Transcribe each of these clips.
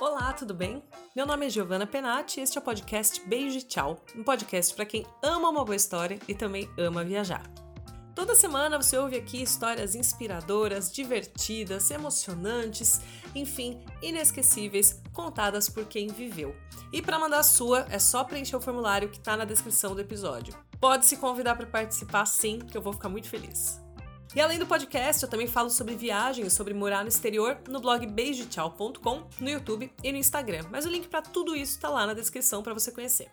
Olá, tudo bem? Meu nome é Giovanna Penati e este é o podcast Beijo e Tchau, um podcast para quem ama uma boa história e também ama viajar. Toda semana você ouve aqui histórias inspiradoras, divertidas, emocionantes, enfim, inesquecíveis, contadas por quem viveu. E para mandar a sua, é só preencher o formulário que está na descrição do episódio. Pode se convidar para participar sim, que eu vou ficar muito feliz. E além do podcast, eu também falo sobre viagens, sobre morar no exterior, no blog beijotchau.com, no YouTube e no Instagram. Mas o link para tudo isso está lá na descrição para você conhecer.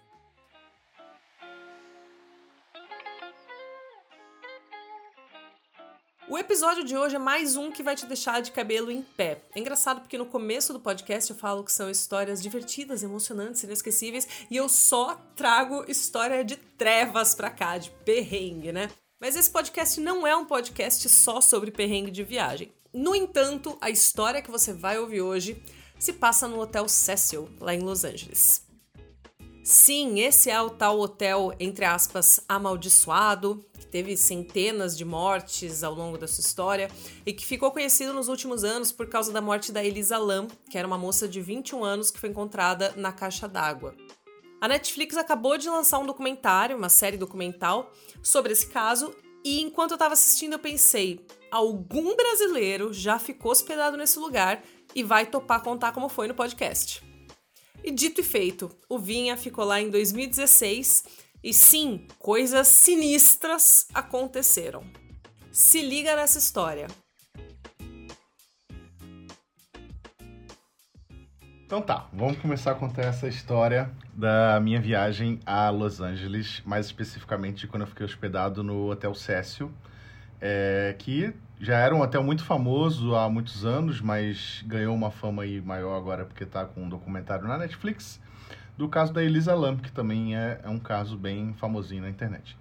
O episódio de hoje é mais um que vai te deixar de cabelo em pé. É engraçado porque no começo do podcast eu falo que são histórias divertidas, emocionantes, inesquecíveis, e eu só trago história de trevas pra cá, de perrengue, né? Mas esse podcast não é um podcast só sobre perrengue de viagem. No entanto, a história que você vai ouvir hoje se passa no Hotel Cecil, lá em Los Angeles. Sim, esse é o tal hotel, entre aspas, amaldiçoado, que teve centenas de mortes ao longo da sua história e que ficou conhecido nos últimos anos por causa da morte da Elisa Lam, que era uma moça de 21 anos que foi encontrada na caixa d'água. A Netflix acabou de lançar um documentário, uma série documental, sobre esse caso, e enquanto eu estava assistindo, eu pensei: algum brasileiro já ficou hospedado nesse lugar e vai topar contar como foi no podcast. E dito e feito, o Vinha ficou lá em 2016 e sim, coisas sinistras aconteceram. Se liga nessa história. Então tá, vamos começar a contar essa história da minha viagem a Los Angeles, mais especificamente quando eu fiquei hospedado no Hotel Cecil, é, que já era um hotel muito famoso há muitos anos, mas ganhou uma fama aí maior agora porque tá com um documentário na Netflix do caso da Elisa Lam, que também é, é um caso bem famosinho na internet.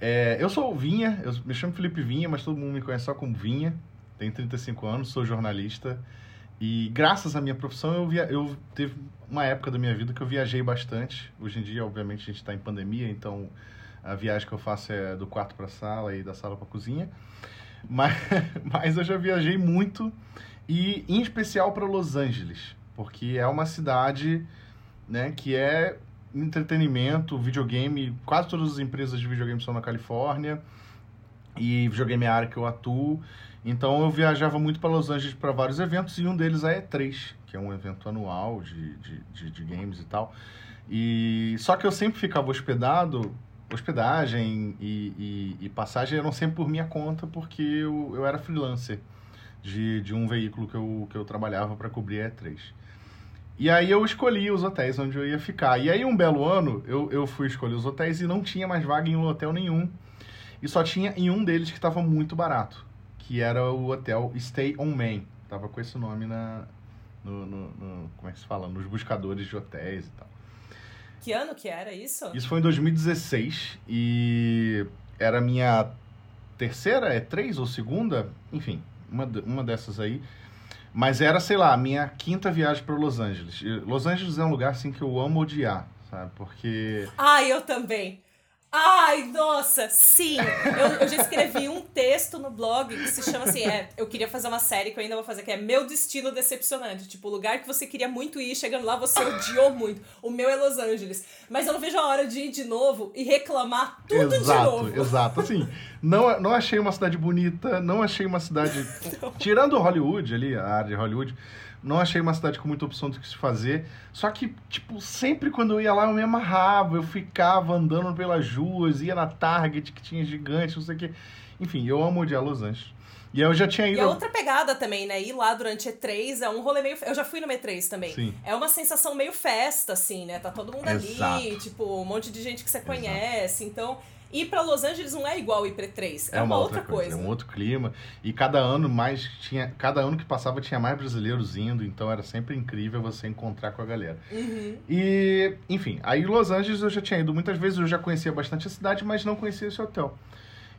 É, eu sou o Vinha, eu me chamo Felipe Vinha, mas todo mundo me conhece só como Vinha, tenho 35 anos, sou jornalista, e graças à minha profissão, eu, via, eu teve uma época da minha vida que eu viajei bastante. Hoje em dia, obviamente, a gente está em pandemia, então a viagem que eu faço é do quarto para a sala e da sala para a cozinha. Mas, mas eu já viajei muito e em especial para Los Angeles, porque é uma cidade né, que é entretenimento, videogame, quase todas as empresas de videogame são na Califórnia e videogame é a área que eu atuo. Então eu viajava muito para Los Angeles para vários eventos e um deles é a E3, que é um evento anual de, de, de, de, games e tal. E só que eu sempre ficava hospedado, hospedagem e, e, e passagem eram sempre por minha conta porque eu, eu era freelancer de, de um veículo que eu, que eu trabalhava para cobrir a E3. E aí eu escolhi os hotéis onde eu ia ficar. E aí um belo ano eu, eu fui escolher os hotéis e não tinha mais vaga em um hotel nenhum. E só tinha em um deles que estava muito barato que era o hotel Stay on Main. Tava com esse nome na, no, no, no, como é que se fala? Nos buscadores de hotéis e tal. Que ano que era isso? Isso foi em 2016 e era minha terceira, é três ou segunda, enfim, uma, uma dessas aí. Mas era, sei lá, a minha quinta viagem para Los Angeles. Los Angeles é um lugar assim que eu amo odiar, sabe? Porque. Ah, eu também. Ai, nossa, sim! Eu, eu, já escrevi um texto no blog que se chama assim: é, eu queria fazer uma série que eu ainda vou fazer, que é Meu Destino Decepcionante. Tipo, o lugar que você queria muito ir, chegando lá você odiou muito. O meu é Los Angeles. Mas eu não vejo a hora de ir de novo e reclamar tudo exato, de novo. Exato, assim. Não, não achei uma cidade bonita, não achei uma cidade. Tirando Hollywood ali, a área de Hollywood não achei uma cidade com muita opção do que se fazer. Só que, tipo, sempre quando eu ia lá eu me amarrava, eu ficava andando pelas ruas, ia na Target que tinha gigante, não sei o quê. Enfim, eu amo odiar Los Angeles. E eu já tinha ido. E é outra pegada também, né? Ir lá durante E3 é um rolê meio. Eu já fui no E3 também. Sim. É uma sensação meio festa, assim, né? Tá todo mundo Exato. ali, tipo, um monte de gente que você conhece. Exato. Então ir para Los Angeles não é igual ir para 3 é, é uma, uma, outra, coisa. coisa. É um outro clima. E cada ano mais tinha, cada ano que passava tinha mais brasileiros indo, então era sempre incrível você encontrar com a galera. Uhum. E, enfim, aí Los Angeles eu já tinha ido muitas vezes, eu já conhecia bastante a cidade, mas não conhecia esse hotel.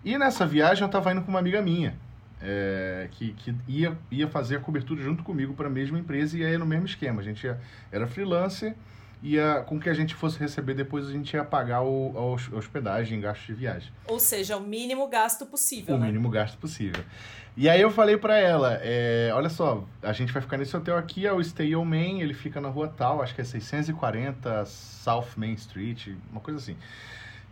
E nessa viagem eu estava indo com uma amiga minha. É, que, que ia, ia fazer a cobertura junto comigo para a mesma empresa e aí no mesmo esquema. A gente ia, era freelancer ia, com que a gente fosse receber depois a gente ia pagar o, a hospedagem, gasto de viagem. Ou seja, o mínimo gasto possível, O né? mínimo gasto possível. E aí eu falei pra ela, é, olha só, a gente vai ficar nesse hotel aqui, é o Stay On Main, ele fica na rua tal, acho que é 640 South Main Street, uma coisa assim.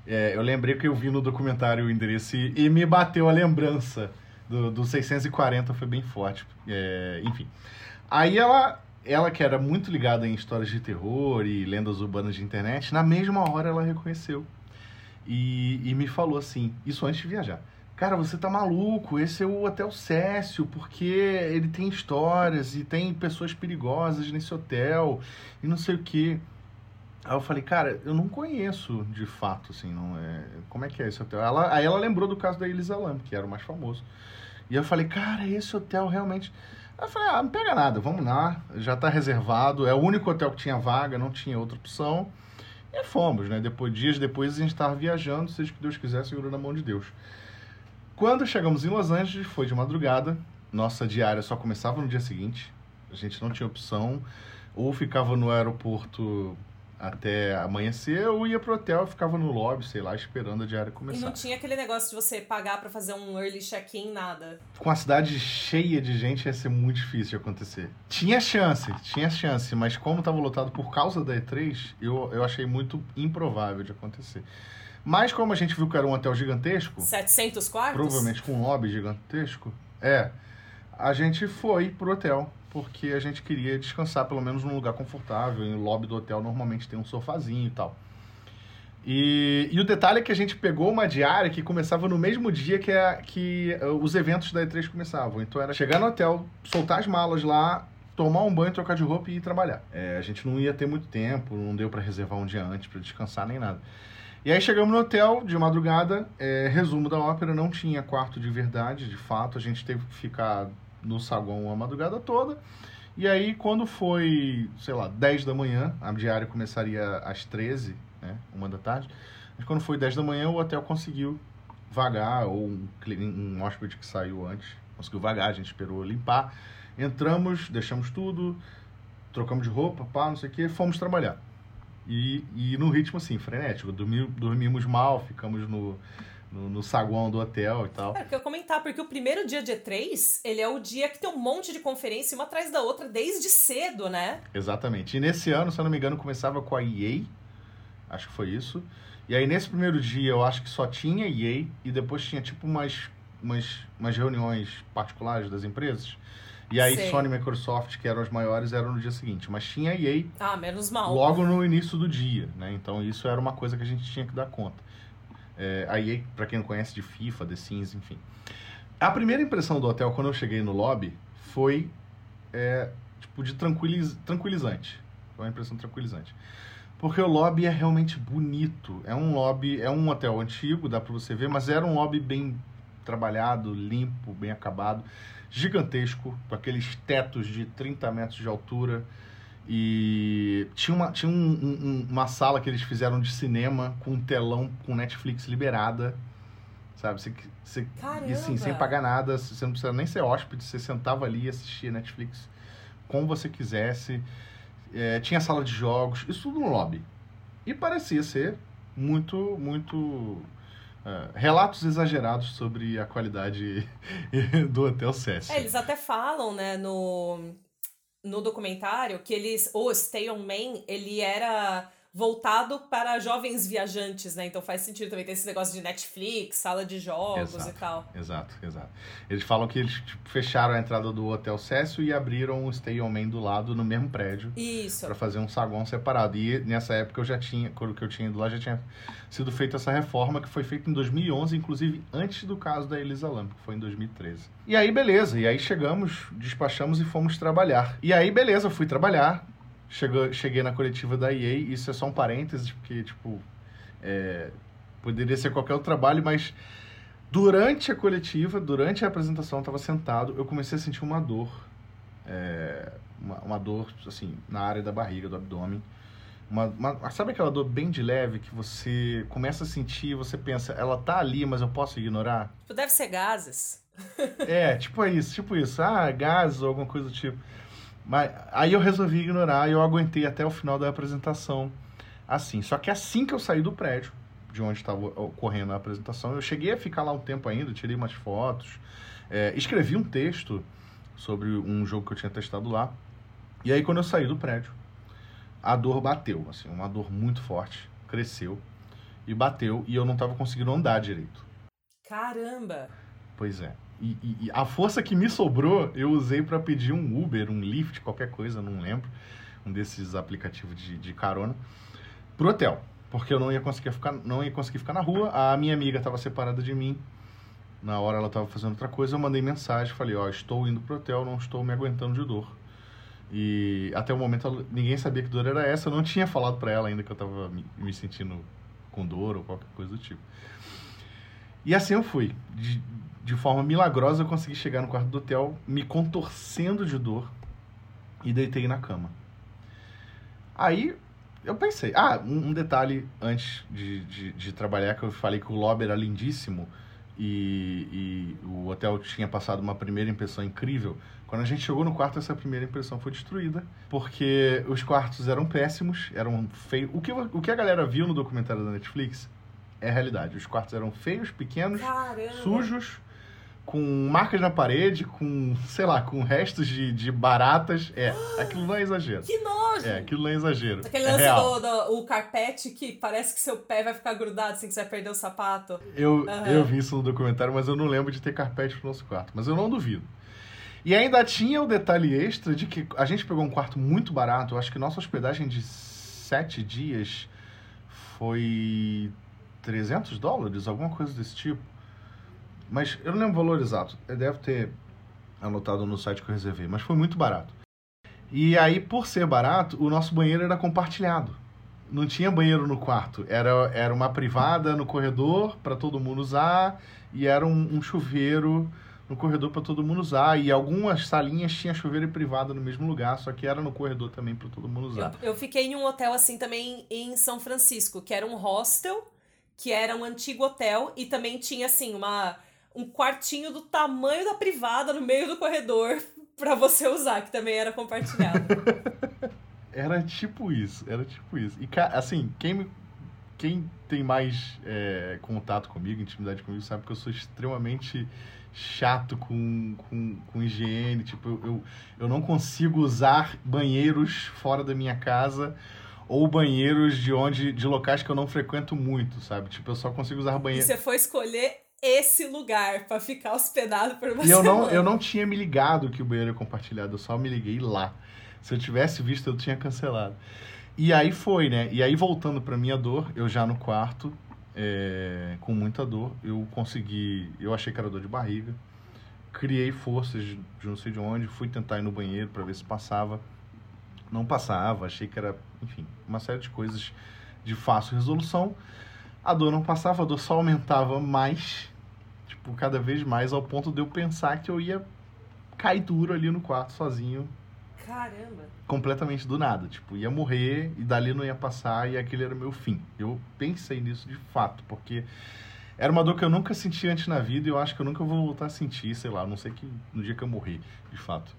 É, eu lembrei que eu vi no documentário o endereço e, e me bateu a lembrança do, do 640, foi bem forte. É, enfim. Aí ela, ela que era muito ligada em histórias de terror e lendas urbanas de internet, na mesma hora ela reconheceu. E, e me falou assim, isso antes de viajar. Cara, você tá maluco, esse é o Hotel Cécio, porque ele tem histórias e tem pessoas perigosas nesse hotel e não sei o quê. Aí eu falei, cara, eu não conheço de fato, assim, não é. Como é que é esse hotel? Ela, aí ela lembrou do caso da Elisa Lam, que era o mais famoso. E eu falei, cara, esse hotel realmente. Eu falei, ah, não pega nada, vamos lá, já tá reservado, é o único hotel que tinha vaga, não tinha outra opção. E fomos, né? Depois, dias depois a gente estava viajando, seja o que Deus quiser, segurando a mão de Deus. Quando chegamos em Los Angeles, foi de madrugada, nossa diária só começava no dia seguinte, a gente não tinha opção, ou ficava no aeroporto até amanhecer, ou ia pro hotel e ficava no lobby, sei lá, esperando a diária E começar. não tinha aquele negócio de você pagar pra fazer um early check-in, nada. Com a cidade cheia de gente ia ser muito difícil de acontecer. Tinha chance, tinha chance, mas como estava lotado por causa da E3, eu, eu achei muito improvável de acontecer. Mas como a gente viu que era um hotel gigantesco, 700 quartos? provavelmente com um lobby gigantesco, é, a gente foi pro hotel, porque a gente queria descansar pelo menos num lugar confortável. E o lobby do hotel normalmente tem um sofazinho e tal. E, e o detalhe é que a gente pegou uma diária que começava no mesmo dia que, a, que uh, os eventos da E3 começavam. Então era chegar no hotel, soltar as malas lá, tomar um banho, trocar de roupa e ir trabalhar. É, a gente não ia ter muito tempo, não deu para reservar um dia antes para descansar nem nada. E aí chegamos no hotel de madrugada, é, resumo da ópera, não tinha quarto de verdade, de fato, a gente teve que ficar no saguão a madrugada toda. E aí quando foi, sei lá, 10 da manhã, a diária começaria às 13, né, uma da tarde. Mas quando foi 10 da manhã, o hotel conseguiu vagar, ou um, um hóspede que saiu antes, conseguiu vagar, a gente esperou limpar. Entramos, deixamos tudo, trocamos de roupa, pá, não sei o que, fomos trabalhar. E, e no ritmo assim, frenético. Dormi, dormimos mal, ficamos no, no, no saguão do hotel e tal. Cara, eu comentar, porque o primeiro dia de E3, ele é o dia que tem um monte de conferência uma atrás da outra desde cedo, né? Exatamente. E nesse ano, se eu não me engano, começava com a EA. Acho que foi isso. E aí nesse primeiro dia eu acho que só tinha EA e depois tinha tipo umas, umas, umas reuniões particulares das empresas. E aí Sei. Sony e Microsoft, que eram as maiores, eram no dia seguinte. Mas tinha EA Ah, menos mal. logo no início do dia, né? Então isso era uma coisa que a gente tinha que dar conta. É, a EA, pra quem não conhece, de FIFA, The Sims, enfim. A primeira impressão do hotel quando eu cheguei no lobby foi é, tipo de tranquiliz, tranquilizante. Foi uma impressão tranquilizante. Porque o lobby é realmente bonito. É um lobby, é um hotel antigo, dá pra você ver, mas era um lobby bem trabalhado, limpo, bem acabado, gigantesco, com aqueles tetos de 30 metros de altura. E tinha, uma, tinha um- um- um- uma sala que eles fizeram de cinema com um telão com Netflix liberada. Sabe? Você, você, e assim, sem Caramba! pagar nada, você não precisa nem ser hóspede, você sentava ali e assistia Netflix como você quisesse. É, tinha sala de jogos, isso tudo no lobby. E parecia ser muito, muito. é, relatos exagerados sobre a qualidade do Hotel Cécio. É, eles até falam, né, no, no documentário, que eles. O Stay on Main, ele era voltado para jovens viajantes, né? Então faz sentido também ter esse negócio de Netflix, sala de jogos Exato. e tal. Exato, exato. Eles falam que eles tipo, fecharam a entrada do Hotel Cécio e abriram o Stay On Main do lado no mesmo prédio Isso. para fazer um saguão separado. E nessa época eu já tinha, quando que eu tinha ido lá, já tinha sido feita essa reforma que foi feita em 2011, inclusive antes do caso da Elisa Lam, que foi em 2013. E aí beleza, e aí chegamos, despachamos e fomos trabalhar. E aí beleza, eu fui trabalhar. Chegou, cheguei na coletiva da EA, isso é só um parênteses, porque, tipo, é, poderia ser qualquer outro trabalho, mas durante a coletiva, durante a apresentação, eu estava sentado, eu comecei a sentir uma dor. é, uma, uma dor, assim, na área da barriga, do abdômen. Uma, uma- sabe aquela dor bem de leve que você começa a sentir você pensa, ela tá ali, mas eu posso ignorar? Tipo, deve ser gases. É, tipo isso, tipo isso. Ah, gás ou alguma coisa do tipo. Mas aí eu resolvi ignorar e eu aguentei até o final da apresentação assim. Só que assim que eu saí do prédio, de onde estava ocorrendo a apresentação, eu cheguei a ficar lá um tempo ainda, tirei umas fotos, é, escrevi um texto sobre um jogo que eu tinha testado lá. E aí quando eu saí do prédio, a dor bateu, assim, uma dor muito forte, cresceu e bateu e eu não estava conseguindo andar direito. Caramba! Pois é. E, e, e a força que me sobrou, eu usei para pedir um Uber, um Lyft, qualquer coisa, não lembro, um desses aplicativos de, de carona, pro hotel, porque eu não ia conseguir ficar, não ia conseguir ficar na rua. A minha amiga estava separada de mim. Na hora ela estava fazendo outra coisa, eu mandei mensagem, falei, ó, oh, estou indo pro hotel, não estou me aguentando de dor. E até o momento ninguém sabia que dor era essa, eu não tinha falado para ela ainda que eu estava me, me sentindo com dor ou qualquer coisa do tipo. E assim eu fui. De, de forma milagrosa, eu consegui chegar no quarto do hotel, me contorcendo de dor, e deitei na cama. Aí eu pensei, ah, um, um detalhe antes de, de, de, trabalhar, que eu falei que o lobby era lindíssimo e, e, o hotel tinha passado uma primeira impressão incrível. Quando a gente chegou no quarto, essa primeira impressão foi destruída, porque os quartos eram péssimos, eram feios. O que, o que a galera viu no documentário da Netflix é realidade. Os quartos eram feios, pequenos, Caramba. sujos, com marcas na parede, com, sei lá, com restos de, de baratas. É, aquilo não é exagero. Que nojo! É, aquilo não é exagero. Aquele é lance real. do, do o carpete que parece que seu pé vai ficar grudado assim que você vai perder o sapato. Eu, Aham. eu vi isso no documentário, mas eu não lembro de ter carpete no nosso quarto. Mas eu não duvido. E ainda tinha o detalhe extra de que a gente pegou um quarto muito barato. Eu acho que nossa hospedagem de sete dias foi 300 dólares, alguma coisa desse tipo. Mas eu não lembro o valor exato. Deve ter anotado no site que eu reservei, mas foi muito barato. E aí, por ser barato, o nosso banheiro era compartilhado. Não tinha banheiro no quarto. Era, era uma privada no corredor para todo mundo usar e era um, um chuveiro no corredor para todo mundo usar. E algumas salinhas tinha chuveiro e privada no mesmo lugar, só que era no corredor também para todo mundo usar. Eu, eu fiquei em um hotel assim também em São Francisco, que era um hostel, que era um antigo hotel e também tinha assim uma um quartinho do tamanho da privada no meio do corredor para você usar, que também era compartilhado. Era tipo isso, era tipo isso. E, assim, quem, me, quem tem mais é, contato comigo, intimidade comigo, sabe que eu sou extremamente chato com, com, com higiene. Tipo, eu, eu não consigo usar banheiros fora da minha casa ou banheiros de onde de locais que eu não frequento muito, sabe? Tipo, eu só consigo usar e banheiro. você foi escolher esse lugar para ficar hospedado por uma E eu não, eu não tinha me ligado que o banheiro é compartilhado, eu só me liguei lá. Se eu tivesse visto, eu tinha cancelado. E aí foi, né? E aí voltando pra minha dor, eu já no quarto, é, com muita dor, eu consegui. Eu achei que era dor de barriga. Criei forças de não sei de onde, fui tentar ir no banheiro para ver se passava. Não passava, achei que era, enfim, uma série de coisas de fácil resolução. A dor não passava, a dor só aumentava mais, tipo, cada vez mais, ao ponto de eu pensar que eu ia cair duro ali no quarto sozinho, Caramba. completamente do nada. Tipo, ia morrer e dali não ia passar e aquele era o meu fim. Eu pensei nisso de fato, porque era uma dor que eu nunca senti antes na vida e eu acho que eu nunca vou voltar a sentir, sei lá, a não sei que no dia que eu morrer, de fato.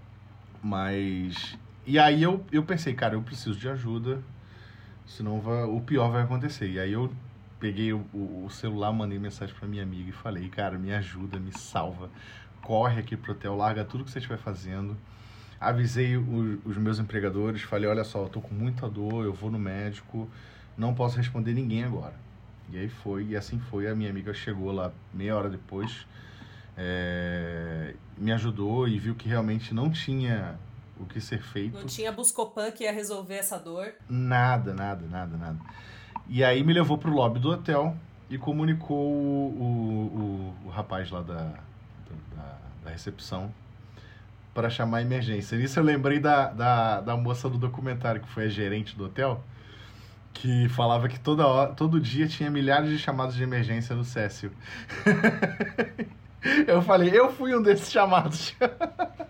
Mas. E aí eu, eu pensei, cara, eu preciso de ajuda, senão vai, o pior vai acontecer. E aí eu peguei o, o, celular, mandei mensagem pra minha amiga e falei, cara, me ajuda, me salva. Corre aqui pro hotel, larga tudo que você estiver fazendo. Avisei o, os meus empregadores, falei, olha só, eu tô com muita dor, eu vou no médico, não posso responder ninguém agora. E aí foi, e assim foi. A minha amiga chegou lá meia hora depois, é, me ajudou e viu que realmente não tinha o que ser feito. Não tinha Buscopan que ia resolver essa dor. Nada, nada, nada, nada. E aí me levou pro lobby do hotel e comunicou o, o, o rapaz lá da, da, da recepção para chamar a emergência. Nisso eu lembrei da, da, da moça do documentário, que foi a gerente do hotel, que falava que toda hora, todo dia tinha milhares de chamados de emergência no Cécio. eu falei, eu fui um desses chamados.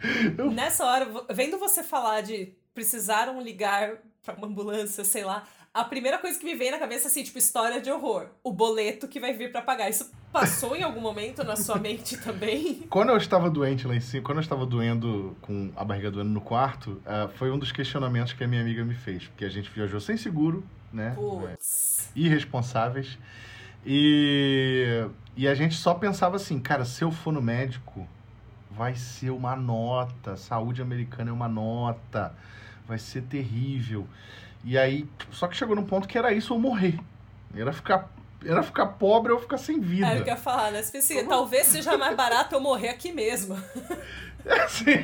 Nessa hora, vendo você falar de precisaram ligar para uma ambulância, sei lá, a primeira coisa que me vem na cabeça, assim, tipo, história de horror. O boleto que vai vir para pagar. Isso passou em algum momento na sua mente também? Quando eu estava doente lá em cima, quando eu estava doendo com a barriga doendo no quarto, uh, foi um dos questionamentos que a minha amiga me fez. Porque a gente viajou sem seguro, né? Puts. Irresponsáveis. E, e a gente só pensava assim, cara, se eu for no médico, vai ser uma nota. Saúde americana é uma nota. Vai ser terrível. E aí, só que chegou num ponto que era isso ou morrer. Era ficar, era ficar pobre ou ficar sem vida. É, eu ia falar, né? Tipo assim, talvez seja mais barato eu morrer aqui mesmo. É, sim.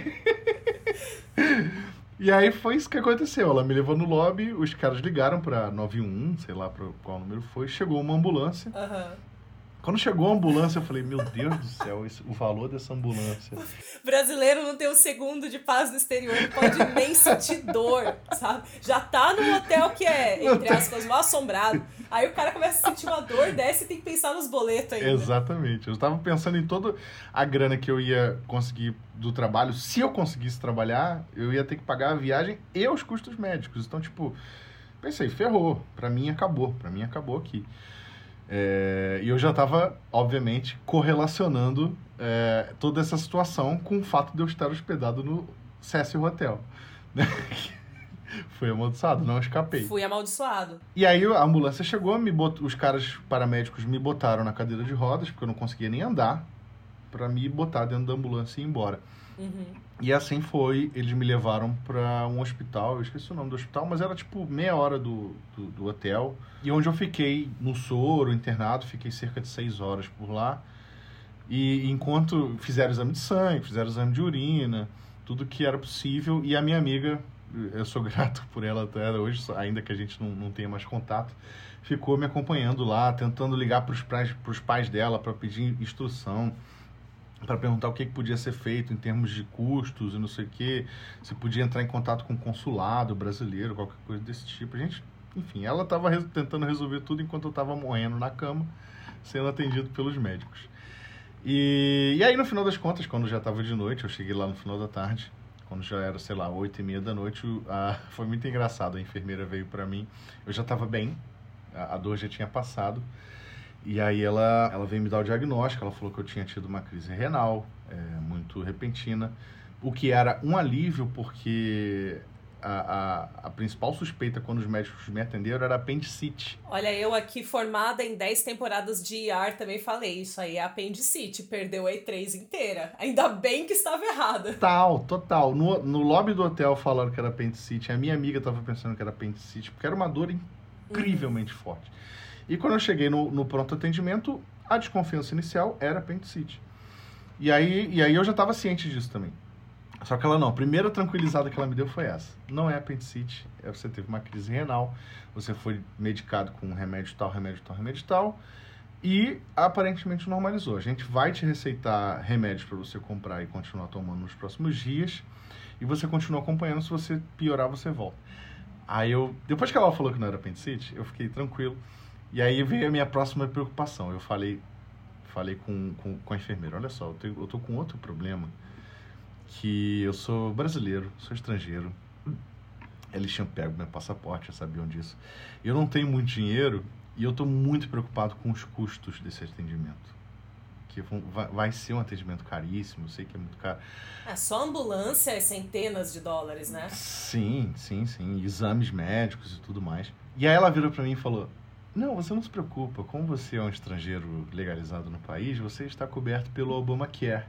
E aí foi isso que aconteceu. Ela me levou no lobby, os caras ligaram pra 91, sei lá pra qual número foi, chegou uma ambulância. Uhum. Quando chegou a ambulância, eu falei, meu Deus do céu, esse, o valor dessa ambulância. Brasileiro não tem um segundo de paz no exterior, não pode nem sentir dor, sabe? Já tá num hotel que é, entre aspas, mal assombrado. Aí o cara começa a sentir uma dor, desce e tem que pensar nos boletos ainda. Exatamente. Eu tava pensando em toda a grana que eu ia conseguir do trabalho. Se eu conseguisse trabalhar, eu ia ter que pagar a viagem e os custos médicos. Então, tipo, pensei, ferrou. Pra mim acabou. Pra mim acabou aqui. É, e eu já estava, obviamente, correlacionando é, toda essa situação com o fato de eu estar hospedado no Cecil Hotel. Né? Fui amaldiçoado, não escapei. Fui amaldiçoado. E aí a ambulância chegou, me bot... os caras paramédicos me botaram na cadeira de rodas, porque eu não conseguia nem andar, para me botar dentro da ambulância e ir embora. Uhum. E assim foi, eles me levaram para um hospital, eu esqueci o nome do hospital, mas era tipo meia hora do, do, do, hotel. E onde eu fiquei no soro, internado, fiquei cerca de seis horas por lá. E enquanto fizeram exame de sangue, fizeram exame de urina, tudo que era possível. E a minha amiga, eu sou grato por ela até hoje, ainda que a gente não, não tenha mais contato, ficou me acompanhando lá, tentando ligar para os pais, pais dela para pedir instrução para perguntar o que, que podia ser feito em termos de custos e não sei o que, se podia entrar em contato com o consulado brasileiro, qualquer coisa desse tipo. A gente, enfim, ela estava res tentando resolver tudo enquanto eu estava morrendo na cama, sendo atendido pelos médicos. E, e aí, no final das contas, quando já estava de noite, eu cheguei lá no final da tarde, quando já era, sei lá, oito e meia da noite, a, foi muito engraçado. A enfermeira veio para mim, eu já estava bem, a, a dor já tinha passado. E aí ela, ela veio me dar o diagnóstico, ela falou que eu tinha tido uma crise renal, é, muito repentina, o que era um alívio porque a, a, a, principal suspeita quando os médicos me atenderam era apendicite. Olha, eu aqui formada em 10 temporadas de IR também falei, isso aí é apendicite, perdeu a E3 inteira. Ainda bem que estava errada. Total, total. No, no lobby do hotel falaram que era apendicite, a minha amiga estava pensando que era apendicite, porque era uma dor incrivelmente uhum. forte. E quando eu cheguei no, no pronto atendimento, a desconfiança inicial era apendicite. E aí, e aí eu já estava ciente disso também. Só que ela não, a primeira tranquilizada que ela me deu foi essa. Não é apendicite, é você teve uma crise renal, você foi medicado com remédio tal, remédio tal, remédio tal, e aparentemente normalizou. A gente vai te receitar remédios para você comprar e continuar tomando nos próximos dias, e você continua acompanhando, se você piorar, você volta. Aí eu, depois que ela falou que não era apendicite, eu fiquei tranquilo. E aí veio a minha próxima preocupação. Eu falei, falei com, com, com a enfermeira, olha só, eu, tenho, eu tô com outro problema, que eu sou brasileiro, sou estrangeiro. Eles tinham pego meu passaporte, já sabiam disso. Eu não tenho muito dinheiro e eu estou muito preocupado com os custos desse atendimento. Que vai, vai ser um atendimento caríssimo, eu sei que é muito caro. É, só ambulância é centenas de dólares, né? Sim, sim, sim. Exames médicos e tudo mais. E aí ela virou para mim e falou: não, você não se preocupa. Como você é um estrangeiro legalizado no país, você está coberto pelo Obamacare.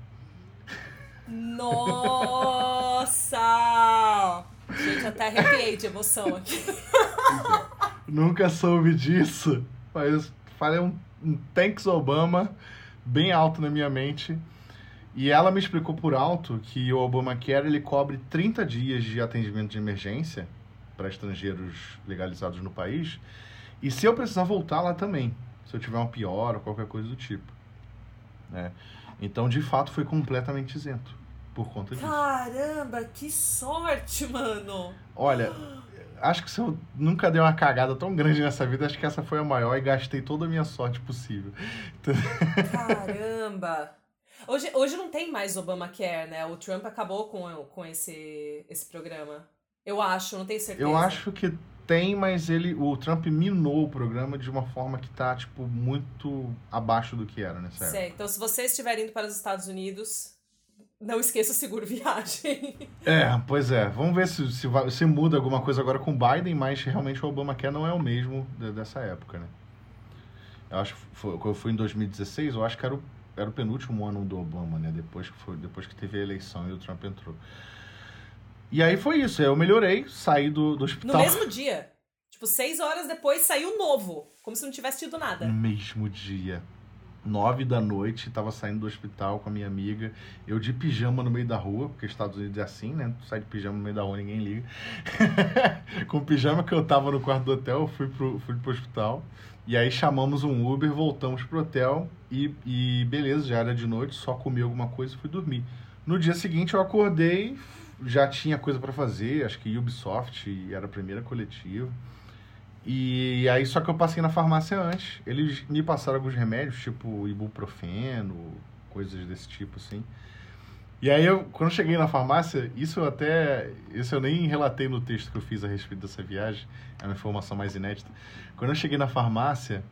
Nossa! Gente, até arrepiei de emoção aqui. Nunca soube disso, mas falei um, um thanks Obama bem alto na minha mente. E ela me explicou por alto que o Obamacare ele cobre 30 dias de atendimento de emergência para estrangeiros legalizados no país e se eu precisar voltar lá também, se eu tiver uma pior ou qualquer coisa do tipo. Né? Então, de fato, foi completamente isento por conta disso. Caramba, que sorte, mano! Olha, acho que se eu nunca dei uma cagada tão grande nessa vida, acho que essa foi a maior e gastei toda a minha sorte possível. Caramba! Hoje, hoje não tem mais Obamacare, né? O Trump acabou com, com esse, esse programa. Eu acho, não tenho certeza. Eu acho que tem, mas ele, o Trump minou o programa de uma forma que tá, tipo, muito abaixo do que era nessa época. Então, se você estiver indo para os Estados Unidos, não esqueça o seguro viagem. É, pois é. Vamos ver se, se, vai, se muda alguma coisa agora com Biden, mas realmente o Obamacare não é o mesmo de, dessa época, né? Eu acho que foi, quando eu fui em 2016, eu acho que era o, era o penúltimo ano do Obama, né? Depois que, foi, depois que teve a eleição e o Trump entrou. E aí foi isso, eu melhorei, saí do, do hospital. No mesmo dia. Tipo, seis horas depois saiu novo. Como se não tivesse tido nada. No mesmo dia. Nove da noite, tava saindo do hospital com a minha amiga. Eu de pijama no meio da rua, porque Estados Unidos é assim, né? Tu sai de pijama no meio da rua, ninguém liga. com o pijama que eu tava no quarto do hotel, eu fui pro, fui pro hospital. E aí chamamos um Uber, voltamos pro hotel e, e beleza, já era de noite, só comi alguma coisa e fui dormir. No dia seguinte eu acordei, já tinha coisa para fazer, acho que Ubisoft era a primeira coletiva. E aí, só que eu passei na farmácia antes. Eles me passaram alguns remédios, tipo ibuprofeno, coisas desse tipo, assim. E aí, eu, quando eu cheguei na farmácia, isso eu até. Isso eu nem relatei no texto que eu fiz a respeito dessa viagem, é uma informação mais inédita. Quando eu cheguei na farmácia,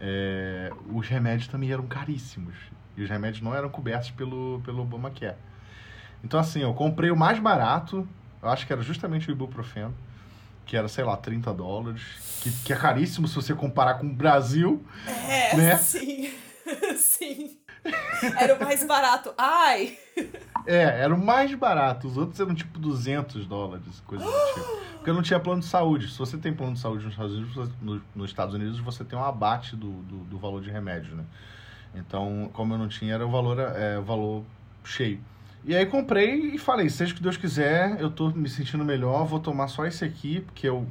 é, os remédios também eram caríssimos. E os remédios não eram cobertos pelo, pelo Obamacare. Então, assim, eu comprei o mais barato, eu acho que era justamente o ibuprofeno, que era, sei lá, 30 dólares, que, que é caríssimo se você comparar com o Brasil. É, né? sim. sim. Era o mais barato. Ai! É, era o mais barato. Os outros eram tipo 200 dólares, coisa do tipo. Porque não tinha plano de saúde. Se você tem plano de saúde nos Estados Unidos, você, no, nos Estados Unidos, você tem um abate do, do, do, valor de remédio, né? Então, como eu não tinha, era o valor, é, valor cheio. E aí comprei e falei, seja o que Deus quiser, eu tô me sentindo melhor, vou tomar só esse aqui, porque eu,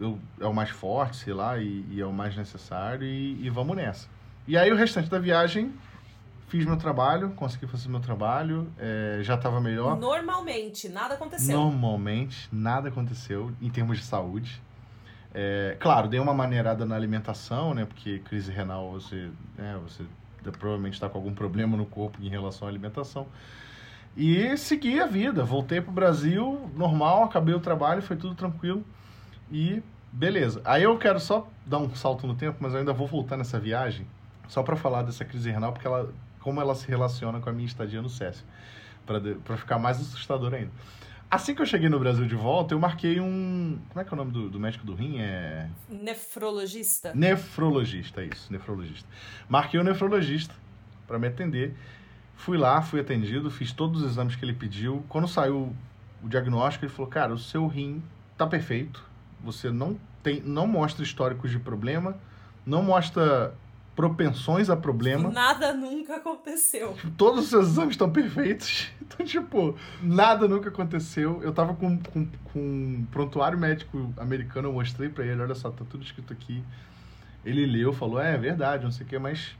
eu, é o mais forte, sei lá, e, e é o mais necessário, e, e, vamos nessa. E aí o restante da viagem, fiz meu trabalho, consegui fazer meu trabalho, é, já estava melhor. Normalmente, nada aconteceu. Normalmente, nada aconteceu em termos de saúde. É, claro, dei uma maneirada na alimentação, né, porque crise renal, você, né, você provavelmente está com algum problema no corpo em relação à alimentação. E segui a vida. Voltei pro Brasil, normal, acabei o trabalho, foi tudo tranquilo. E beleza. Aí eu quero só dar um salto no tempo, mas eu ainda vou voltar nessa viagem, só para falar dessa crise renal, porque ela, como ela se relaciona com a minha estadia no SESC, para ficar mais assustador ainda. Assim que eu cheguei no Brasil de volta, eu marquei um. Como é que é o nome do, do médico do rim? É. Nefrologista. Nefrologista, isso, nefrologista. Marquei um nefrologista para me atender. Fui lá, fui atendido, fiz todos os exames que ele pediu. Quando saiu o diagnóstico, ele falou: "Cara, o seu rim tá perfeito. Você não tem, não mostra históricos de problema, não mostra propensões a problema. Nada nunca aconteceu. Tipo, todos os seus exames estão perfeitos. Então, tipo, nada nunca aconteceu. Eu tava com, com, com um prontuário médico americano, eu mostrei para ele, olha só, tá tudo escrito aqui. Ele leu, falou, é, é verdade, não sei o que, mas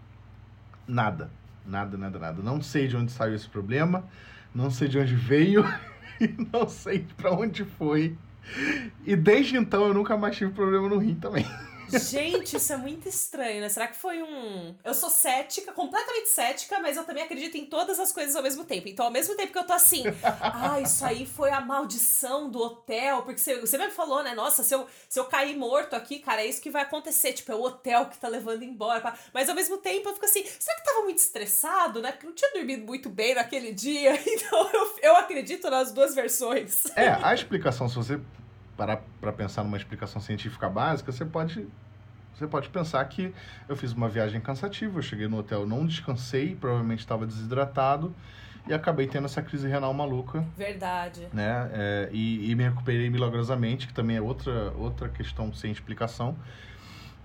nada. Nada, nada, nada. Não sei de onde saiu esse problema, não sei de onde veio e não sei para onde foi. E desde então eu nunca mais tive problema no rim também. Gente, isso é muito estranho, né? Será que foi um. Eu sou cética, completamente cética, mas eu também acredito em todas as coisas ao mesmo tempo. Então, ao mesmo tempo que eu tô assim, ah, isso aí foi a maldição do hotel, porque você, você mesmo falou, né? Nossa, se eu, se eu cair morto aqui, cara, é isso que vai acontecer. Tipo, é o hotel que tá levando embora. Mas ao mesmo tempo eu fico assim, será que tava muito estressado, né? Porque não tinha dormido muito bem naquele dia. Então eu, eu acredito nas duas versões. É, a explicação, se você parar para pensar numa explicação científica básica, você pode você pode pensar que eu fiz uma viagem cansativa, eu cheguei no hotel, não descansei, provavelmente estava desidratado e acabei tendo essa crise renal maluca. Verdade. Né? É, e, e, me recuperei milagrosamente, que também é outra, outra questão sem explicação.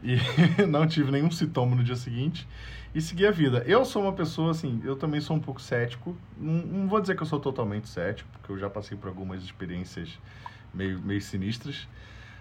E não tive nenhum sintoma no dia seguinte. E segui a vida. Eu sou uma pessoa, assim, eu também sou um pouco cético. Não, não vou dizer que eu sou totalmente cético, porque eu já passei por algumas experiências meio, meio sinistras.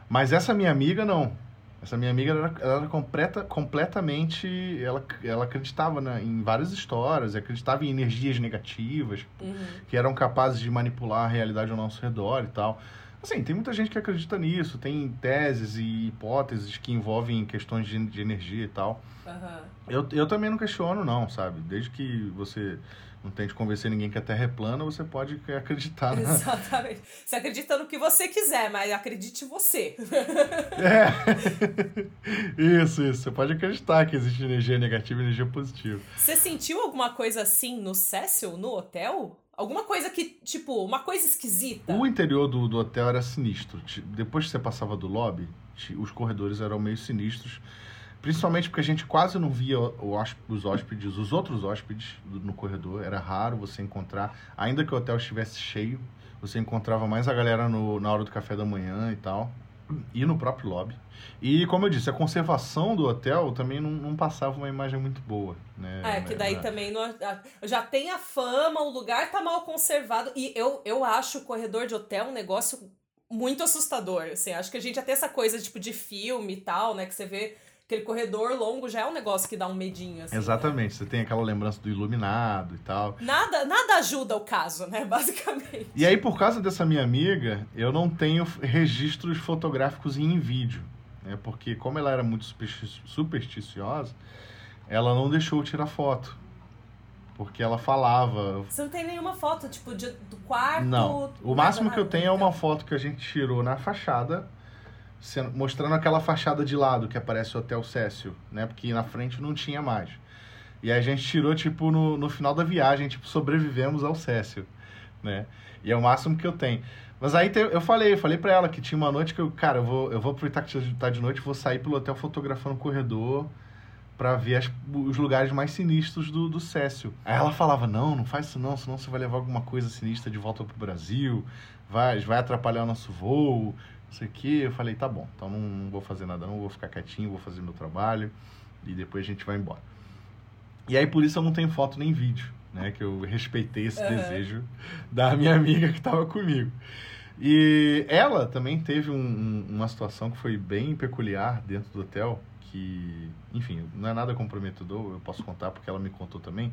Mas essa minha amiga, não. Essa minha amiga ela era, ela era completa, completamente. Ela, ela acreditava na, em várias histórias, acreditava em energias negativas uhum. que eram capazes de manipular a realidade ao nosso redor e tal. Assim, tem muita gente que acredita nisso, tem teses e hipóteses que envolvem questões de, de energia e tal. Uhum. Eu, eu também não questiono, não, sabe? Desde que você não tente convencer ninguém que a Terra é plana, você pode acreditar na... Exatamente. Você acredita no que você quiser, mas acredite você. É. Isso, isso. Você pode acreditar que existe energia negativa e energia positiva. Você sentiu alguma coisa assim no Cecil, no hotel? Alguma coisa que, tipo, uma coisa esquisita? O interior do, do hotel era sinistro. Depois que você passava do lobby, os corredores eram meio sinistros. Principalmente porque a gente quase não via os hóspedes, os outros hóspedes no corredor. Era raro você encontrar, ainda que o hotel estivesse cheio, você encontrava mais a galera no, na hora do café da manhã e tal. E no próprio lobby. E, como eu disse, a conservação do hotel também não, não passava uma imagem muito boa. Né? É, que daí também não, já tem a fama, o lugar tá mal conservado. E eu, eu acho o corredor de hotel um negócio muito assustador. Assim, acho que a gente até essa coisa tipo de filme e tal, né? Que você vê aquele corredor longo já é um negócio que dá um medinho, assim. Exatamente, né? você tem aquela lembrança do iluminado e tal. Nada, nada ajuda o caso, né, basicamente. E aí, por causa dessa minha amiga, eu não tenho registros fotográficos em vídeo, né, porque como ela era muito supersticiosa, ela não deixou eu tirar foto. Porque ela falava. Você não tem nenhuma foto, tipo, de, do quarto? Não. O máximo que eu tenho é uma foto que a gente tirou na fachada mostrando aquela fachada de lado que aparece o Hotel Cécio, né? Porque na frente não tinha mais. E a gente tirou, tipo, no, no final da viagem, tipo, sobrevivemos ao Cécio, né? E é o máximo que eu tenho. Mas aí te, eu falei, eu falei pra ela que tinha uma noite que eu, cara, eu vou, eu vou aproveitar que tá de noite, vou sair pelo hotel fotografando o corredor para ver as, os lugares mais sinistros do, do Cécio. Aí ela falava, não, não faz isso não, senão você vai levar alguma coisa sinistra de volta pro Brasil, vai, vai atrapalhar o nosso voo, não sei o que. Eu falei, tá bom, então não, não, vou fazer nada, não vou ficar quietinho, vou fazer meu trabalho e depois a gente vai embora. E aí por isso eu não tenho foto nem vídeo, né? Que eu respeitei esse uhum. desejo da minha amiga que estava comigo. E ela também teve um, um, uma situação que foi bem peculiar dentro do hotel, que, enfim, não é nada comprometedor, eu posso contar porque ela me contou também,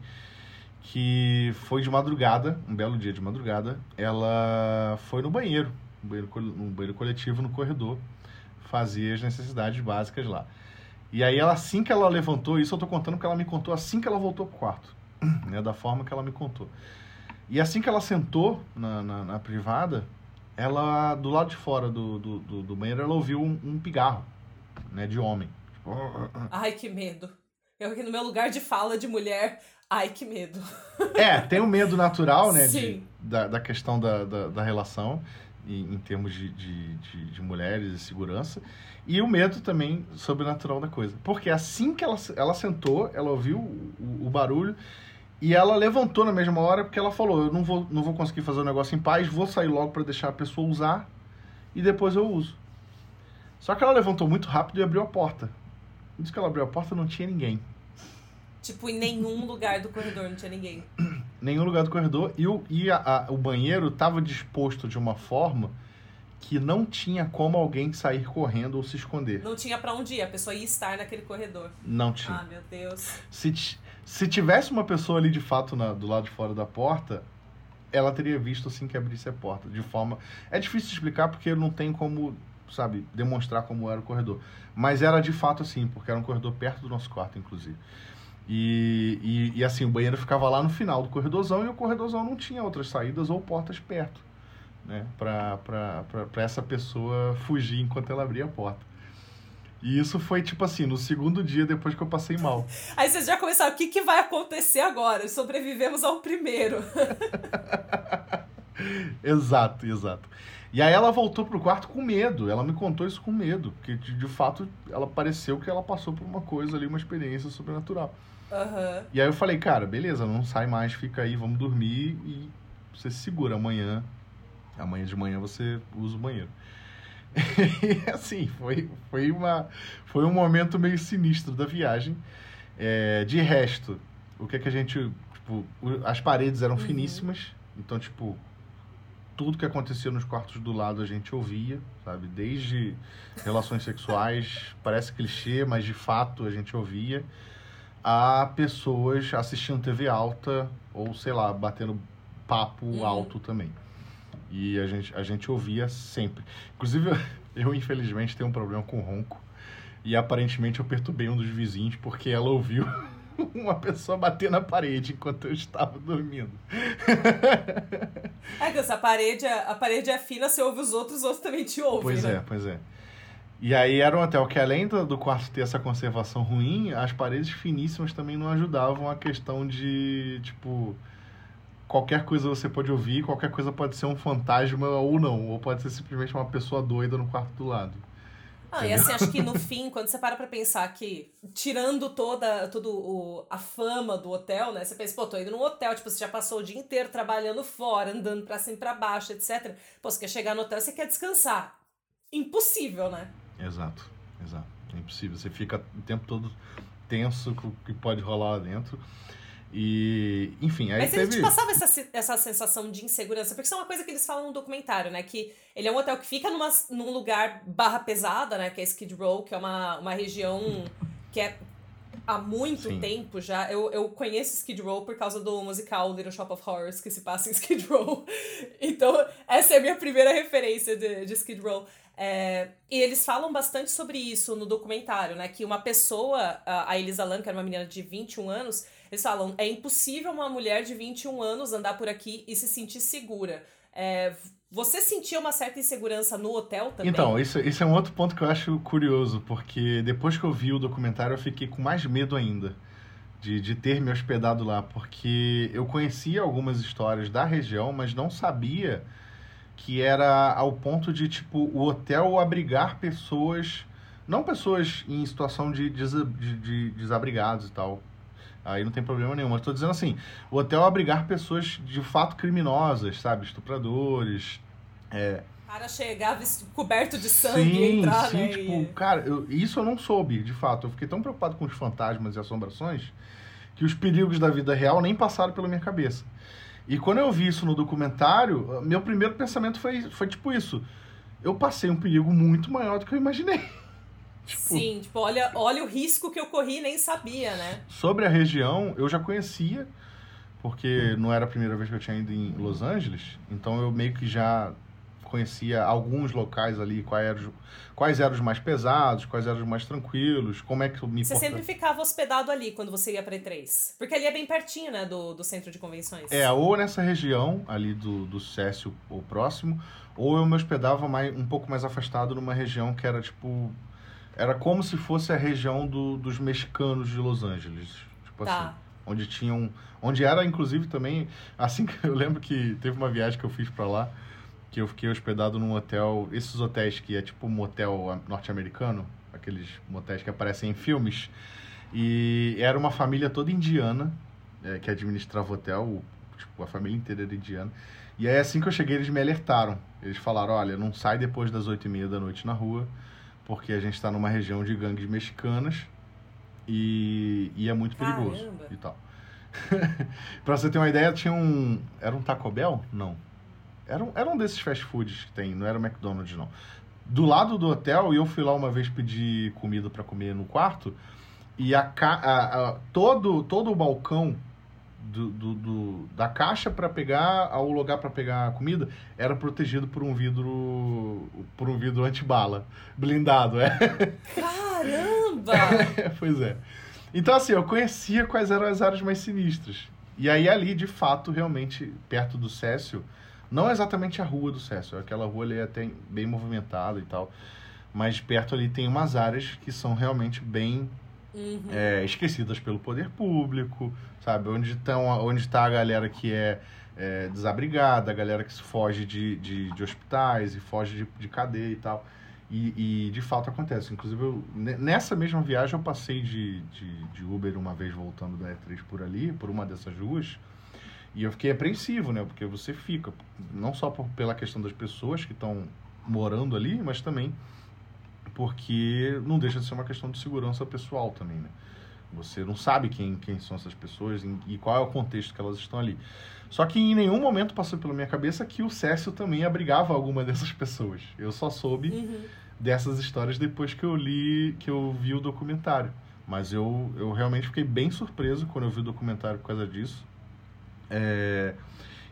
que foi de madrugada, um belo dia de madrugada, ela foi no banheiro banheiro, um banheiro coletivo no corredor, fazia as necessidades básicas lá. E aí, ela, assim que ela levantou, isso eu tô contando que ela me contou assim que ela voltou pro quarto, né, da forma que ela me contou. E assim que ela sentou na, na, na privada, ela, do lado de fora do, do, do, do banheiro, ela ouviu um, um pigarro, né, de homem. Ai, que medo. Eu aqui no meu lugar de fala de mulher, ai, que medo. É, tem o um medo natural, né, de, da, da questão da, da, da relação em, em termos de, de, de, de, mulheres e segurança, e o medo também sobrenatural da coisa. Porque assim que ela, ela sentou, ela ouviu o, o barulho e ela levantou na mesma hora porque ela falou: Eu não vou, não vou conseguir fazer o negócio em paz, vou sair logo para deixar a pessoa usar e depois eu uso. Só que ela levantou muito rápido e abriu a porta. Diz que ela abriu a porta não tinha ninguém. Tipo, em nenhum lugar do corredor não tinha ninguém. Nenhum lugar do corredor. E o, e a, a, o banheiro estava disposto de uma forma que não tinha como alguém sair correndo ou se esconder. Não tinha para onde ir, a pessoa ia estar naquele corredor. Não tinha. Ah, meu Deus. Se, se tivesse uma pessoa ali de fato na, do lado de fora da porta, ela teria visto assim que abrisse a porta. De forma. É difícil explicar porque não tem como, sabe, demonstrar como era o corredor. Mas era de fato assim, porque era um corredor perto do nosso quarto, inclusive. E, e, e, assim, o banheiro ficava lá no final do corredorzão e o corredorzão não tinha outras saídas ou portas perto, né? Pra essa pessoa fugir enquanto ela abria a porta. E isso foi, tipo assim, no segundo dia depois que eu passei mal. Aí vocês já começaram, o que, que vai acontecer agora? Sobrevivemos ao primeiro. exato, exato. E aí ela voltou pro quarto com medo. Ela me contou isso com medo. Porque, de, de fato, ela pareceu que ela passou por uma coisa ali, uma experiência sobrenatural. Uhum. E aí eu falei, cara, beleza, não sai mais, fica aí, vamos dormir e você se segura amanhã. Amanhã de manhã você usa o banheiro. e assim, foi, foi, uma, foi um momento meio sinistro da viagem. É, de resto, o que é que a gente. Tipo, as paredes eram uhum. finíssimas, então, tipo, tudo que acontecia nos quartos do lado a gente ouvia, sabe? Desde relações sexuais, parece clichê, mas de fato a gente ouvia a pessoas assistindo TV alta ou, sei lá, batendo papo uhum. alto também. E a gente, a gente ouvia sempre. Inclusive, eu, infelizmente, tenho um problema com ronco. E aparentemente eu perturbei um dos vizinhos porque ela ouviu uma pessoa bater na parede enquanto eu estava dormindo. É que essa parede, é, a parede é fina, você ouve os outros, os outros também te ouvem, Pois né? é, pois é. E aí era um hotel que, além do, do quarto ter essa conservação ruim, as paredes finíssimas também não ajudavam a questão de, tipo, qualquer coisa você pode ouvir, qualquer coisa pode ser um fantasma ou não, ou pode ser simplesmente uma pessoa doida no quarto do lado. Ah, e assim, acho que no fim, quando você para pra pensar que, tirando toda tudo o, a fama do hotel, né? Você pensa, pô, tô indo num hotel, tipo, você já passou o dia inteiro trabalhando fora, andando pra cima e pra baixo, etc. Pô, você quer chegar no hotel, você quer descansar. Impossível, né? Exato, exato. É impossível. Você fica o tempo todo tenso com o que pode rolar lá dentro. E, enfim, aí Mas ele teve... te passava essa, essa sensação de insegurança, porque isso é uma coisa que eles falam no documentário, né? Que ele é um hotel que fica numa, num lugar barra pesada, né? Que é Skid Row, que é uma, uma região que é há muito Sim. tempo já. Eu, eu conheço Skid Row por causa do musical Little Shop of Horrors, que se passa em Skid Row. Então, essa é a minha primeira referência de, de Skid Row. É, e eles falam bastante sobre isso no documentário, né? Que uma pessoa, a Elisa Lam, que era uma menina de 21 anos, eles falam: é impossível uma mulher de 21 anos andar por aqui e se sentir segura. É, você sentia uma certa insegurança no hotel também? Então, isso, isso é um outro ponto que eu acho curioso, porque depois que eu vi o documentário eu fiquei com mais medo ainda de, de ter me hospedado lá, porque eu conhecia algumas histórias da região, mas não sabia que era ao ponto de, tipo, o hotel abrigar pessoas, não pessoas em situação de, de, de desabrigados e tal. Aí não tem problema nenhum, mas tô dizendo assim, o hotel abrigar pessoas de fato criminosas, sabe? Estupradores, é, O cara chegava vesti- coberto de sangue e Sim, entrar, sim, né? tipo, e- cara, eu- isso eu não soube, de fato. Eu fiquei tão preocupado com os fantasmas e assombrações que os perigos da vida real nem passaram pela minha cabeça. E quando eu vi isso no documentário, meu primeiro pensamento foi, foi tipo isso. Eu passei um perigo muito maior do que eu imaginei. Tipo, Sim, tipo, olha, olha o risco que eu corri e nem sabia, né? Sobre a região, eu já conhecia, porque não era a primeira vez que eu tinha ido em Los Angeles, então eu meio que já conhecia alguns locais ali, quais eram, os- quais eram os mais pesados, quais eram os mais tranquilos, como é que eu me Você sempre ficava hospedado ali quando você ia pra E3. Porque ali é bem pertinho, né, do, do centro de convenções. É, ou nessa região ali do, do Cécio ou próximo, ou eu me hospedava mais, um pouco mais afastado numa região que era tipo. Era como se fosse a região do, dos mexicanos de Los Angeles. Tipo assim. Tá. onde tinham onde era inclusive também assim que eu lembro que teve uma viagem que eu fiz pra lá que eu fiquei hospedado num hotel esses hotéis que é tipo um motel norte-americano aqueles motéis que aparecem em filmes e era uma família toda indiana é, que administrava o hotel tipo a família inteira era indiana e aí assim que eu cheguei eles me alertaram eles falaram olha não sai depois das oito e meia da noite na rua porque a gente está numa região de gangues mexicanas e, e é muito perigoso Caramba. e tal. pra você ter uma ideia, tinha um. Era um Taco Bell? Não. Era um, era um desses fast foods que tem, não era o McDonald's, não. Do lado do hotel, e eu fui lá uma vez pedir comida para comer no quarto, e a, a- a- todo, todo o balcão do, do- do- da caixa para pegar ao lugar para pegar a comida era protegido por um vidro por um vidro antibala blindado é Caramba! pois é. Então, assim, eu conhecia quais eram as áreas mais sinistras. E aí, ali, de fato, realmente, perto do Cécio, não exatamente a rua do Cécio, aquela rua ali é até bem movimentada e tal, mas perto ali tem umas áreas que são realmente bem Uhum. é, esquecidas pelo poder público, sabe? Onde, tão, onde está a galera que é, é, desabrigada, a galera que se foge de, de, de hospitais e foge de, de cadeia e tal. E, e, de fato acontece. Inclusive, eu- ne- nessa mesma viagem eu passei de, de, de Uber uma vez voltando da E3 por ali, por uma dessas ruas. E eu fiquei apreensivo, né? Porque você fica, não só por- pela questão das pessoas que estão morando ali, mas também porque não deixa de ser uma questão de segurança pessoal também, né? Você não sabe quem, quem são essas pessoas e, qual é o contexto que elas estão ali. Só que em nenhum momento passou pela minha cabeça que o Cécio também abrigava alguma dessas pessoas. Eu só soube Uhum. dessas histórias depois que eu li, que eu vi o documentário. Mas eu, eu realmente fiquei bem surpreso quando eu vi o documentário por causa disso. É,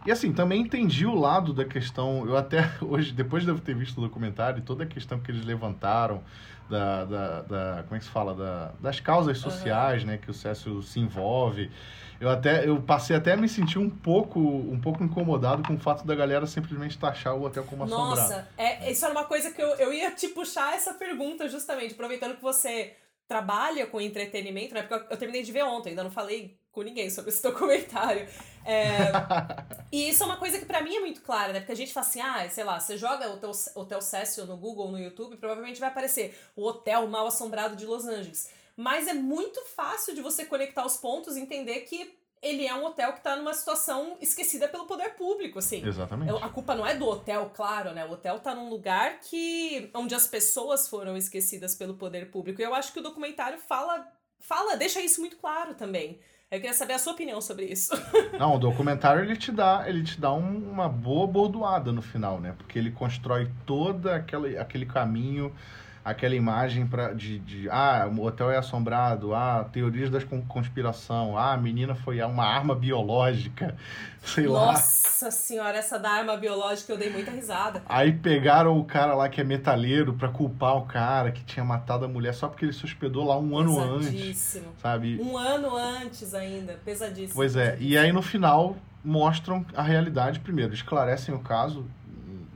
E assim, também entendi o lado da questão. Eu até hoje, depois de eu ter visto o documentário, toda a questão que eles levantaram da. da, da como é que se fala? Da, das causas sociais, uhum. né? Que o Cécio se envolve. Eu até eu passei até a me sentir um pouco um pouco incomodado com o fato da galera simplesmente taxar o hotel como assombrado. Nossa, é, isso era uma coisa que eu, eu ia te puxar essa pergunta justamente, aproveitando que você trabalha com entretenimento, né? Porque eu, terminei de ver ontem, ainda não falei com ninguém sobre esse documentário. É, e isso é uma coisa que para mim é muito clara, né? Porque a gente fala assim, ah, sei lá, você joga o teu Hotel Cecil no Google, no YouTube, provavelmente vai aparecer o Hotel Mal Assombrado de Los Angeles. Mas é muito fácil de você conectar os pontos e entender que ele é um hotel que está numa situação esquecida pelo poder público, assim. Exatamente. A culpa não é do hotel, claro, né? O hotel está num lugar que onde as pessoas foram esquecidas pelo poder público. E eu acho que o documentário fala, fala, deixa isso muito claro também. Eu queria saber a sua opinião sobre isso. Não, o documentário ele te dá, ele te dá um, uma boa bordoada no final, né? Porque ele constrói todo aquele, aquele caminho aquela imagem pra, de, de ah, o hotel é assombrado, ah, teorias da conspiração, ah, a menina foi uma arma biológica, sei Nossa lá. Nossa senhora, essa da arma biológica eu dei muita risada. Aí pegaram o cara lá que é metaleiro pra culpar o cara que tinha matado a mulher só porque ele se hospedou lá um ano antes. Sabe? Um ano antes ainda, pesadíssimo. Pois é, e aí no final mostram a realidade primeiro, esclarecem o caso,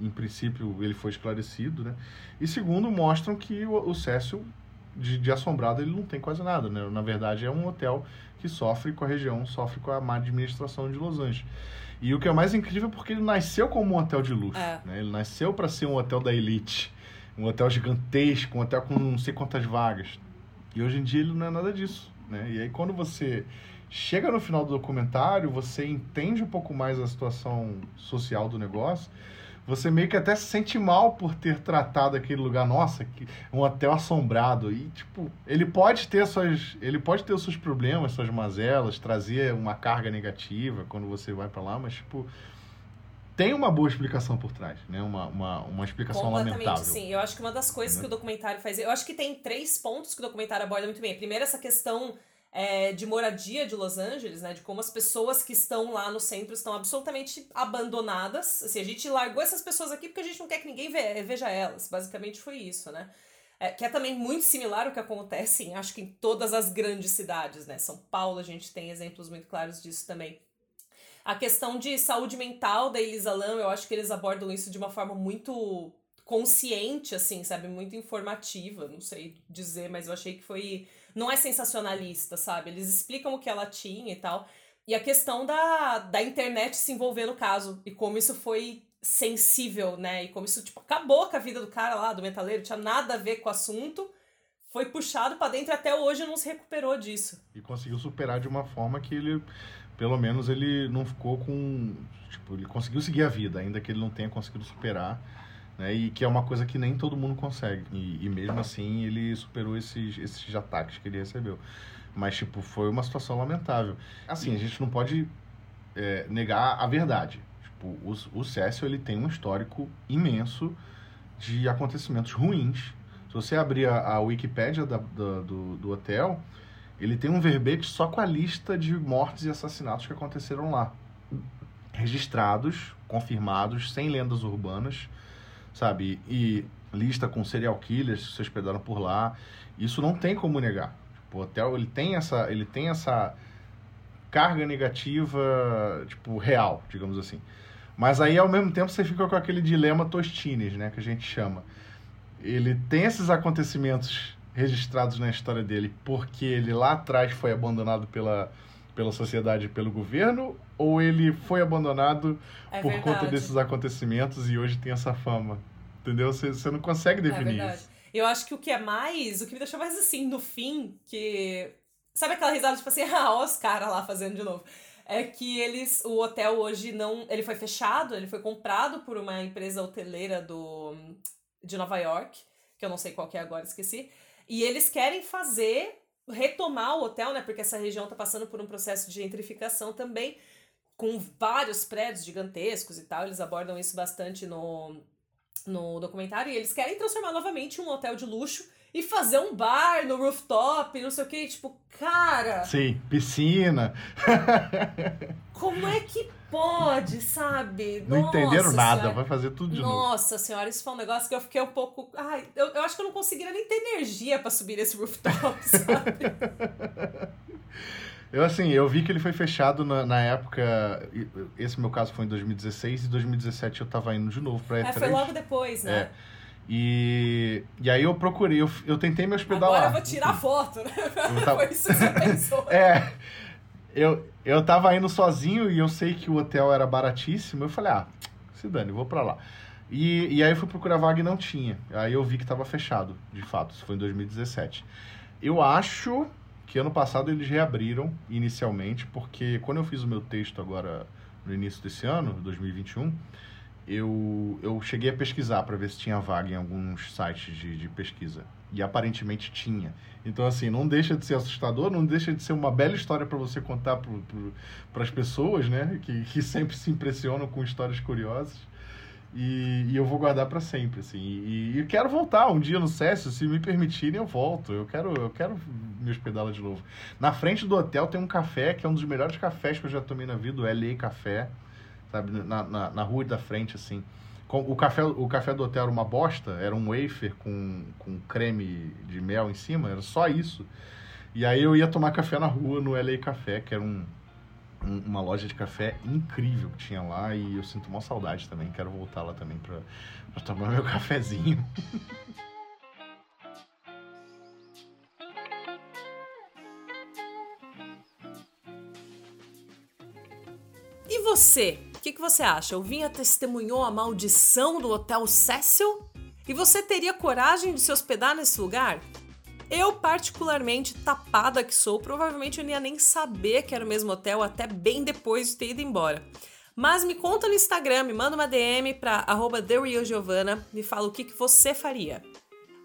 em princípio ele foi esclarecido, né? E segundo, mostram que o, o Cécio, de, de, assombrado, ele não tem quase nada, né? Na verdade, é um hotel que sofre com a região, sofre com a má administração de Los Angeles. E o que é mais incrível é porque ele nasceu como um hotel de luxo, é. né? Ele nasceu para ser um hotel da elite, um hotel gigantesco, um hotel com não sei quantas vagas. E hoje em dia ele não é nada disso, né? E aí quando você chega no final do documentário, você entende um pouco mais a situação social do negócio você meio que até se sente mal por ter tratado aquele lugar, nossa, que um hotel assombrado. E, tipo, ele pode ter suas. Ele pode ter os seus problemas, suas mazelas, trazer uma carga negativa quando você vai para lá, mas, tipo. Tem uma boa explicação por trás, né? Uma, uma, uma explicação lamentável. sim. Eu acho que uma das coisas né? que o documentário faz. Eu acho que tem três pontos que o documentário aborda muito bem. Primeiro, essa questão é, de moradia de Los Angeles, né? De como as pessoas que estão lá no centro estão absolutamente abandonadas. Assim, a gente largou essas pessoas aqui porque a gente não quer que ninguém veja elas. Basicamente foi isso, né? É, que é também muito similar ao que acontece, em, acho que em todas as grandes cidades, né? São Paulo, a gente tem exemplos muito claros disso também. A questão de saúde mental da Elisa Lam, eu acho que eles abordam isso de uma forma muito consciente, assim, sabe? Muito informativa, não sei dizer, mas eu achei que foi não é sensacionalista, sabe? Eles explicam o que ela tinha e tal. E a questão da, da internet se envolver no caso e como isso foi sensível, né? E como isso, tipo, acabou com a vida do cara lá, do metaleiro, tinha nada a ver com o assunto. Foi puxado para dentro até hoje não se recuperou disso. E conseguiu superar de uma forma que ele, pelo menos, ele não ficou com. Tipo, ele conseguiu seguir a vida, ainda que ele não tenha conseguido superar né? E que é uma coisa que nem todo mundo consegue. E, e mesmo assim ele superou esses, esses ataques que ele recebeu. Mas, tipo, foi uma situação lamentável. Assim, a gente não pode é, negar a verdade. Tipo, o, o Cécio, ele tem um histórico imenso de acontecimentos ruins. Se você abrir a, a Wikipédia da, da, do, do hotel, ele tem um verbete só com a lista de mortes e assassinatos que aconteceram lá. Registrados, confirmados, sem lendas urbanas sabe? E lista com serial killers que se hospedaram por lá. Isso não tem como negar. Tipo, o hotel ele tem essa, ele tem essa carga negativa, tipo, real, digamos assim. Mas aí, ao mesmo tempo, você fica com aquele dilema Tostines, né? Que a gente chama. Ele tem esses acontecimentos registrados na história dele porque ele lá atrás foi abandonado pela, pela sociedade e pelo governo ou ele foi abandonado é por verdade. conta desses acontecimentos e hoje tem essa fama. Entendeu? Você, você não consegue é definir é isso. Eu acho que o que é mais, o que me deixou mais assim no fim, que. Sabe aquela risada, tipo assim, ah, ó os caras lá fazendo de novo. É que eles. O hotel hoje não. Ele foi fechado, ele foi comprado por uma empresa hoteleira do, de Nova York, que eu não sei qual que é agora, esqueci. E eles querem fazer retomar o hotel, né? Porque essa região está passando por um processo de gentrificação também com vários prédios gigantescos e tal. Eles abordam isso bastante no, no documentário. E eles querem transformar novamente um hotel de luxo e fazer um bar no rooftop, não sei o que. Tipo, cara. Sim, piscina. como é que pode, sabe? Não Nossa entenderam nada, senhora. vai fazer tudo de novo. Nossa senhora, isso foi um negócio que eu fiquei um pouco. Ai, eu, eu acho que eu não conseguiria nem ter energia pra subir esse rooftop, sabe? Eu, assim, eu vi que ele foi fechado na, na época. Esse meu caso foi em 2016 e 2017 eu tava indo de novo pra E3. É, foi logo depois, né? É. E, e aí eu procurei, eu, eu tentei me hospedar Agora lá. eu vou tirar foto, né? Tava- Foi isso que você pensou. É. Eu, eu tava indo sozinho e eu sei que o hotel era baratíssimo. Eu falei, ah, se dane, vou pra lá. E, e aí eu fui procurar vaga e não tinha. Aí eu vi que tava fechado, de fato. Isso foi em 2017. Eu acho que ano passado eles reabriram inicialmente, porque quando eu fiz o meu texto agora no início desse ano, 2021, eu, eu cheguei a pesquisar para ver se tinha vaga em alguns sites de, de pesquisa. E aparentemente tinha. Então, assim, não deixa de ser assustador, não deixa de ser uma bela história para você contar para as pessoas, né? Que, que sempre se impressionam com histórias curiosas. E, e eu vou guardar para sempre, assim. E, e quero voltar um dia no Cécio, se me permitirem, eu volto. Eu quero, eu quero me hospedar lá de novo. Na frente do hotel tem um café, que é um dos melhores cafés que eu já tomei na vida, o LA Café, sabe? Na, na, na rua da frente, assim. O café, o café do hotel era uma bosta, era um wafer com, com creme de mel em cima, era só isso. E aí eu ia tomar café na rua, no LA Café, que era um, um- uma loja de café incrível que tinha lá, e eu sinto uma saudade também, quero voltar lá também pra tomar meu cafezinho. E você? O que, que você acha? O Vinha testemunhou a maldição do Hotel Cecil? E você teria coragem de se hospedar nesse lugar? Eu, particularmente tapada que sou, provavelmente eu não ia nem saber que era o mesmo hotel até bem depois de ter ido embora. Mas me conta no Instagram, me manda uma DM pra arroba TheRealGiovanna, me fala o que, que você faria.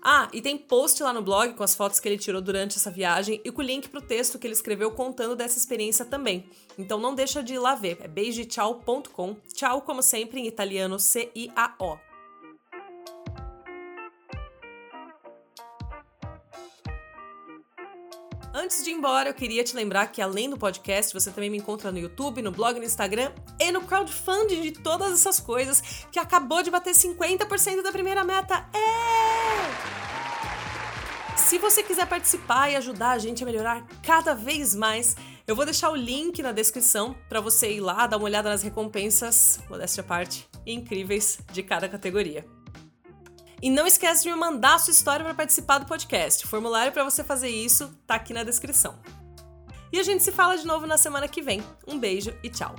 Ah, e tem post lá no blog com as fotos que ele tirou durante essa viagem e com o link pro texto que ele escreveu contando dessa experiência também. Então não deixa de ir lá ver, é beijeciao.com. Tchau, como sempre, em italiano C-I-A-O. Antes de ir embora, eu queria te lembrar que além do podcast, você também me encontra no YouTube, no blog, no Instagram e no crowdfunding de todas essas coisas que acabou de bater 50% da primeira meta. É! Se você quiser participar e ajudar a gente a melhorar cada vez mais, eu vou deixar o link na descrição para você ir lá dar uma olhada nas recompensas, modéstia à parte, incríveis de cada categoria. E não esquece de me mandar a sua história para participar do podcast. O formulário para você fazer isso tá aqui na descrição. E a gente se fala de novo na semana que vem. Um beijo e tchau.